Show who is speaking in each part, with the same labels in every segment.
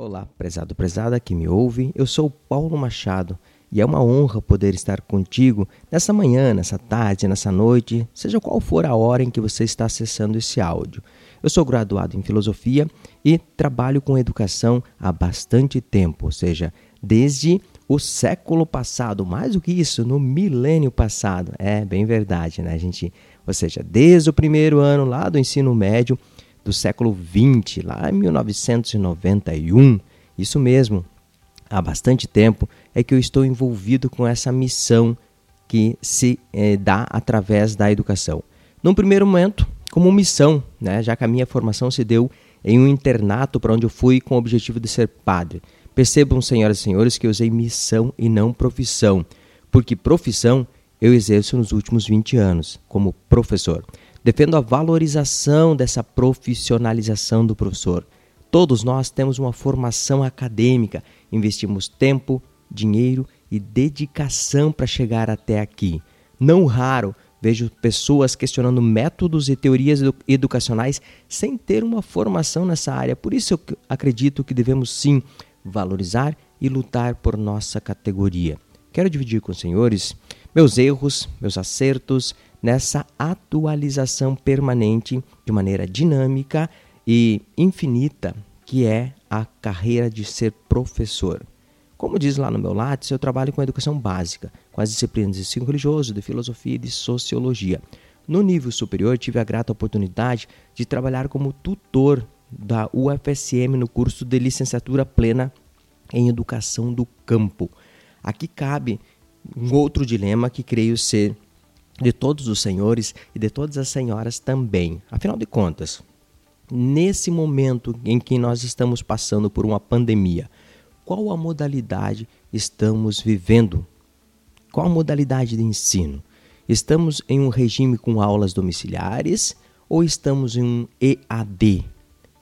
Speaker 1: Olá, prezado, prezada que me ouve. Eu sou Paulo Machado e é uma honra poder estar contigo nessa manhã, nessa tarde, nessa noite, seja qual for a hora em que você está acessando esse áudio. Eu sou graduado em filosofia e trabalho com educação há bastante tempo, ou seja, desde o século passado, mais do que isso, no milênio passado. É bem verdade, né, gente? Ou seja, desde o primeiro ano lá do ensino médio do século XX, lá em 1991. Isso mesmo, há bastante tempo é que eu estou envolvido com essa missão que se eh, dá através da educação. Num primeiro momento, como missão, né, já que a minha formação se deu em um internato para onde eu fui com o objetivo de ser padre. Percebam, senhoras e senhores, que eu usei missão e não profissão, porque profissão eu exerço nos últimos 20 anos como professor. Defendo a valorização dessa profissionalização do professor. Todos nós temos uma formação acadêmica, investimos tempo, dinheiro e dedicação para chegar até aqui. Não raro vejo pessoas questionando métodos e teorias educacionais sem ter uma formação nessa área. Por isso eu acredito que devemos sim valorizar e lutar por nossa categoria. Quero dividir com os senhores meus erros, meus acertos, nessa atualização permanente de maneira dinâmica e infinita que é a carreira de ser professor. Como diz lá no meu Lattes, eu trabalho com educação básica, com as disciplinas de ensino religioso, de filosofia e de sociologia. No nível superior, tive a grata oportunidade de trabalhar como tutor da UFSM no curso de licenciatura plena em educação do campo. Aqui cabe um outro dilema que creio ser de todos os senhores e de todas as senhoras também. Afinal de contas, nesse momento em que nós estamos passando por uma pandemia, qual a modalidade estamos vivendo? Qual a modalidade de ensino? Estamos em um regime com aulas domiciliares ou estamos em um EAD?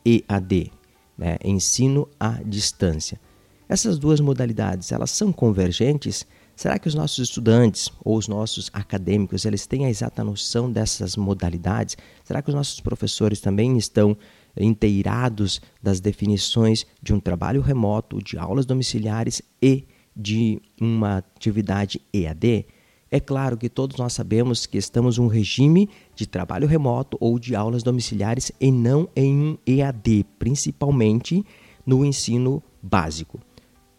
Speaker 1: EAD, né? ensino à distância. Essas duas modalidades, elas são convergentes? Será que os nossos estudantes ou os nossos acadêmicos eles têm a exata noção dessas modalidades? Será que os nossos professores também estão inteirados das definições de um trabalho remoto, de aulas domiciliares e de uma atividade EAD? É claro que todos nós sabemos que estamos em um regime de trabalho remoto ou de aulas domiciliares e não em um EAD, principalmente no ensino básico.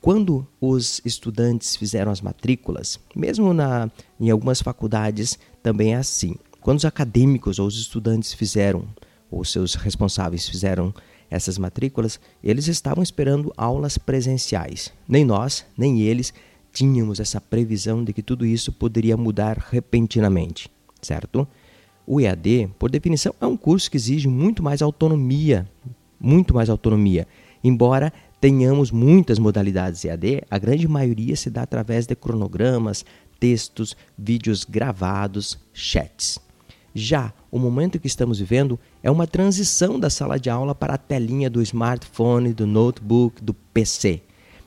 Speaker 1: Quando os estudantes fizeram as matrículas, mesmo na, em algumas faculdades também é assim. Quando os acadêmicos ou os estudantes fizeram, ou seus responsáveis fizeram essas matrículas, eles estavam esperando aulas presenciais. Nem nós, nem eles tínhamos essa previsão de que tudo isso poderia mudar repentinamente, certo? O EAD, por definição, é um curso que exige muito mais autonomia, muito mais autonomia, embora tenhamos muitas modalidades EAD, a grande maioria se dá através de cronogramas, textos, vídeos gravados, chats. Já o momento que estamos vivendo é uma transição da sala de aula para a telinha do smartphone, do notebook, do PC.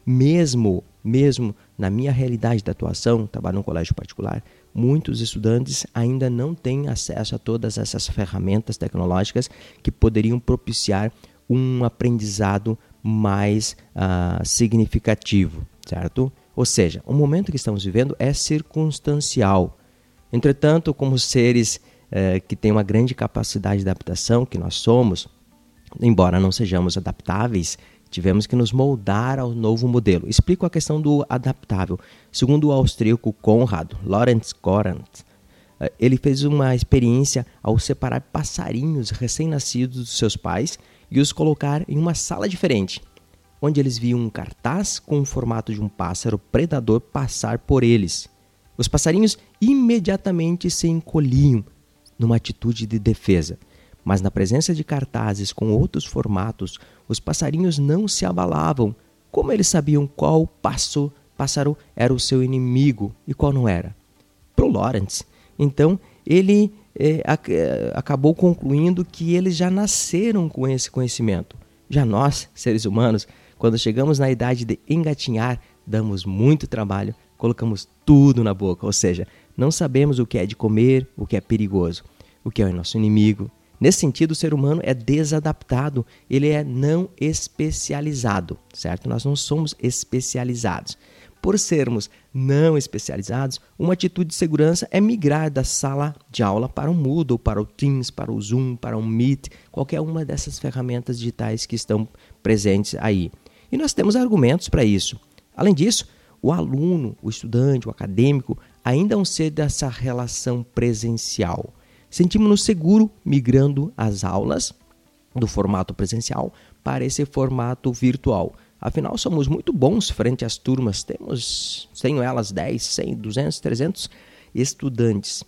Speaker 1: Mesmo, mesmo na minha realidade de atuação, trabalho num colégio particular, muitos estudantes ainda não têm acesso a todas essas ferramentas tecnológicas que poderiam propiciar um aprendizado mais uh, significativo, certo? Ou seja, o momento que estamos vivendo é circunstancial. Entretanto, como seres uh, que têm uma grande capacidade de adaptação, que nós somos, embora não sejamos adaptáveis, tivemos que nos moldar ao novo modelo. Explico a questão do adaptável. Segundo o austríaco Konrad Lorenz Korant, uh, ele fez uma experiência ao separar passarinhos recém-nascidos dos seus pais e os colocar em uma sala diferente, onde eles viam um cartaz com o formato de um pássaro predador passar por eles. Os passarinhos imediatamente se encolhiam numa atitude de defesa, mas na presença de cartazes com outros formatos, os passarinhos não se abalavam. Como eles sabiam qual passo, pássaro era o seu inimigo e qual não era? Para o Lawrence, então, ele é, é, acabou concluindo que eles já nasceram com esse conhecimento. Já nós, seres humanos, quando chegamos na idade de engatinhar, damos muito trabalho, colocamos tudo na boca, ou seja, não sabemos o que é de comer, o que é perigoso, o que é o nosso inimigo, Nesse sentido, o ser humano é desadaptado, ele é não especializado, certo? Nós não somos especializados. Por sermos não especializados, uma atitude de segurança é migrar da sala de aula para o Moodle, para o Teams, para o Zoom, para o Meet, qualquer uma dessas ferramentas digitais que estão presentes aí. E nós temos argumentos para isso. Além disso, o aluno, o estudante, o acadêmico ainda é um ser dessa relação presencial. Sentimos-nos seguros migrando as aulas do formato presencial para esse formato virtual. Afinal, somos muito bons frente às turmas. Temos, tenho elas 10, 100, 200, 300 estudantes.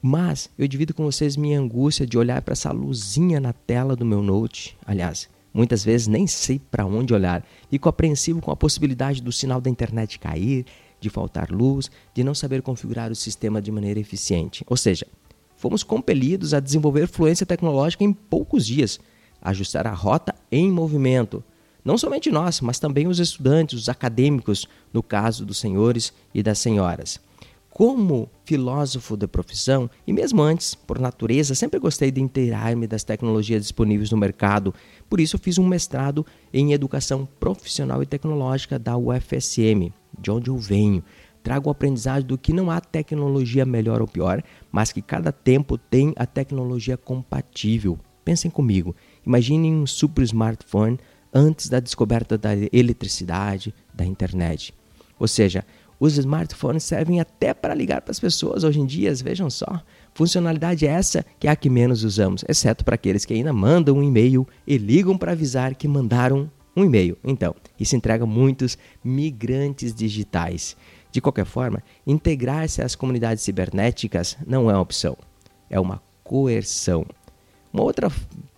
Speaker 1: Mas eu divido com vocês minha angústia de olhar para essa luzinha na tela do meu note. Aliás, muitas vezes nem sei para onde olhar. Fico apreensivo com a possibilidade do sinal da internet cair, de faltar luz, de não saber configurar o sistema de maneira eficiente. Ou seja, fomos compelidos a desenvolver fluência tecnológica em poucos dias, ajustar a rota em movimento. Não somente nós, mas também os estudantes, os acadêmicos, no caso dos senhores e das senhoras. Como filósofo de profissão, e mesmo antes, por natureza, sempre gostei de inteirar-me das tecnologias disponíveis no mercado. Por isso, fiz um mestrado em Educação Profissional e Tecnológica da UFSM, de onde eu venho trago o aprendizado do que não há tecnologia melhor ou pior, mas que cada tempo tem a tecnologia compatível. Pensem comigo, imaginem um super smartphone antes da descoberta da eletricidade, da internet. Ou seja, os smartphones servem até para ligar para as pessoas hoje em dia, vejam só. Funcionalidade essa que é a que menos usamos, exceto para aqueles que ainda mandam um e-mail e ligam para avisar que mandaram um e-mail. Então, isso entrega muitos migrantes digitais. De qualquer forma, integrar-se às comunidades cibernéticas não é uma opção, é uma coerção. Uma outra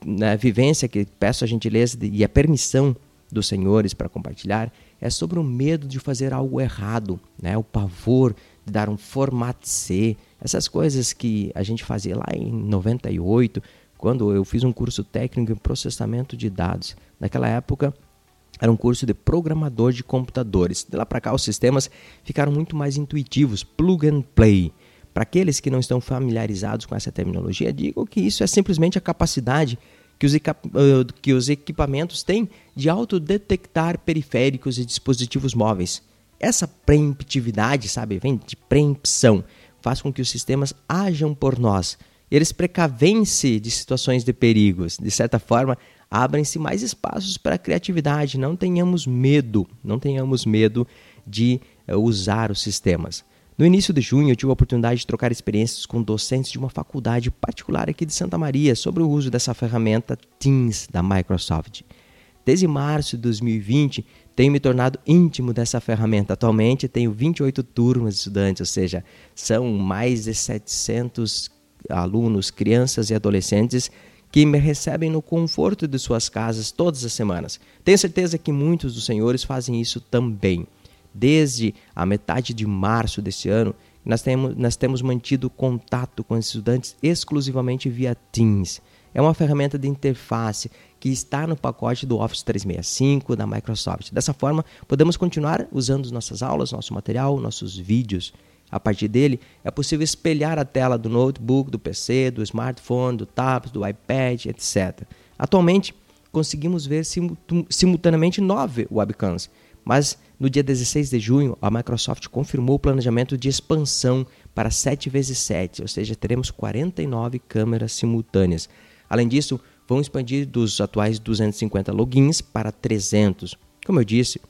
Speaker 1: né, vivência que peço a gentileza e a permissão dos senhores para compartilhar é sobre o medo de fazer algo errado, né? o pavor de dar um format C, essas coisas que a gente fazia lá em 98, quando eu fiz um curso técnico em processamento de dados. Naquela época, era um curso de programador de computadores. De lá para cá, os sistemas ficaram muito mais intuitivos, plug and play. Para aqueles que não estão familiarizados com essa terminologia, digo que isso é simplesmente a capacidade que os, equipamentos têm de autodetectar periféricos e dispositivos móveis. Essa preemptividade, sabe, vem de preempção, faz com que os sistemas ajam por nós. Eles precavem-se de situações de perigos. De certa forma, abrem-se mais espaços para a criatividade. Não tenhamos medo, não tenhamos medo de usar os sistemas. No início de junho, eu tive a oportunidade de trocar experiências com docentes de uma faculdade particular aqui de Santa Maria sobre o uso dessa ferramenta Teams da Microsoft. Desde março de 2020, tenho me tornado íntimo dessa ferramenta. Atualmente, tenho 28 turmas de estudantes, ou seja, são mais de 700 alunos, crianças e adolescentes que me recebem no conforto de suas casas todas as semanas. Tenho certeza que muitos dos senhores fazem isso também. Desde a metade de março deste ano, nós temos, nós temos mantido contato com estudantes exclusivamente via Teams. É uma ferramenta de interface que está no pacote do Office 365 da Microsoft. Dessa forma, podemos continuar usando nossas aulas, nosso material, nossos vídeos. A partir dele, é possível espelhar a tela do notebook, do PC, do smartphone, do tablet, do iPad, etc. Atualmente, conseguimos ver simultaneamente nove webcams, mas no dia 16 de junho, a Microsoft confirmou o planejamento de expansão para 7 vezes 7, ou seja, teremos 49 câmeras simultâneas. Além disso, vão expandir dos atuais 250 logins para 300. Como eu disse,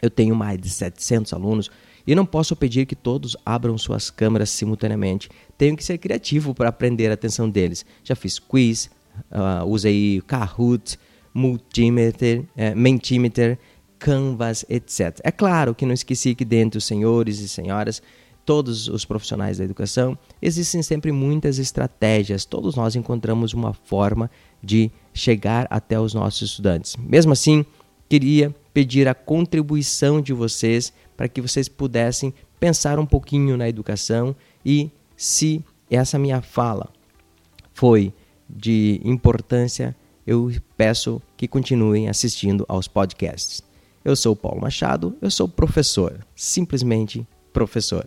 Speaker 1: eu tenho mais de 700 alunos e não posso pedir que todos abram suas câmeras simultaneamente. Tenho que ser criativo para aprender a atenção deles. Já fiz quiz, uh, usei Kahoot, Multimeter, uh, Mentimeter, Canvas, etc. É claro que não esqueci que dentro dos senhores e senhoras, todos os profissionais da educação, existem sempre muitas estratégias. Todos nós encontramos uma forma de chegar até os nossos estudantes. Mesmo assim, queria pedir a contribuição de vocês para que vocês pudessem pensar um pouquinho na educação e se essa minha fala foi de importância, eu peço que continuem assistindo aos podcasts. Eu sou Paulo Machado, eu sou professor, simplesmente professor.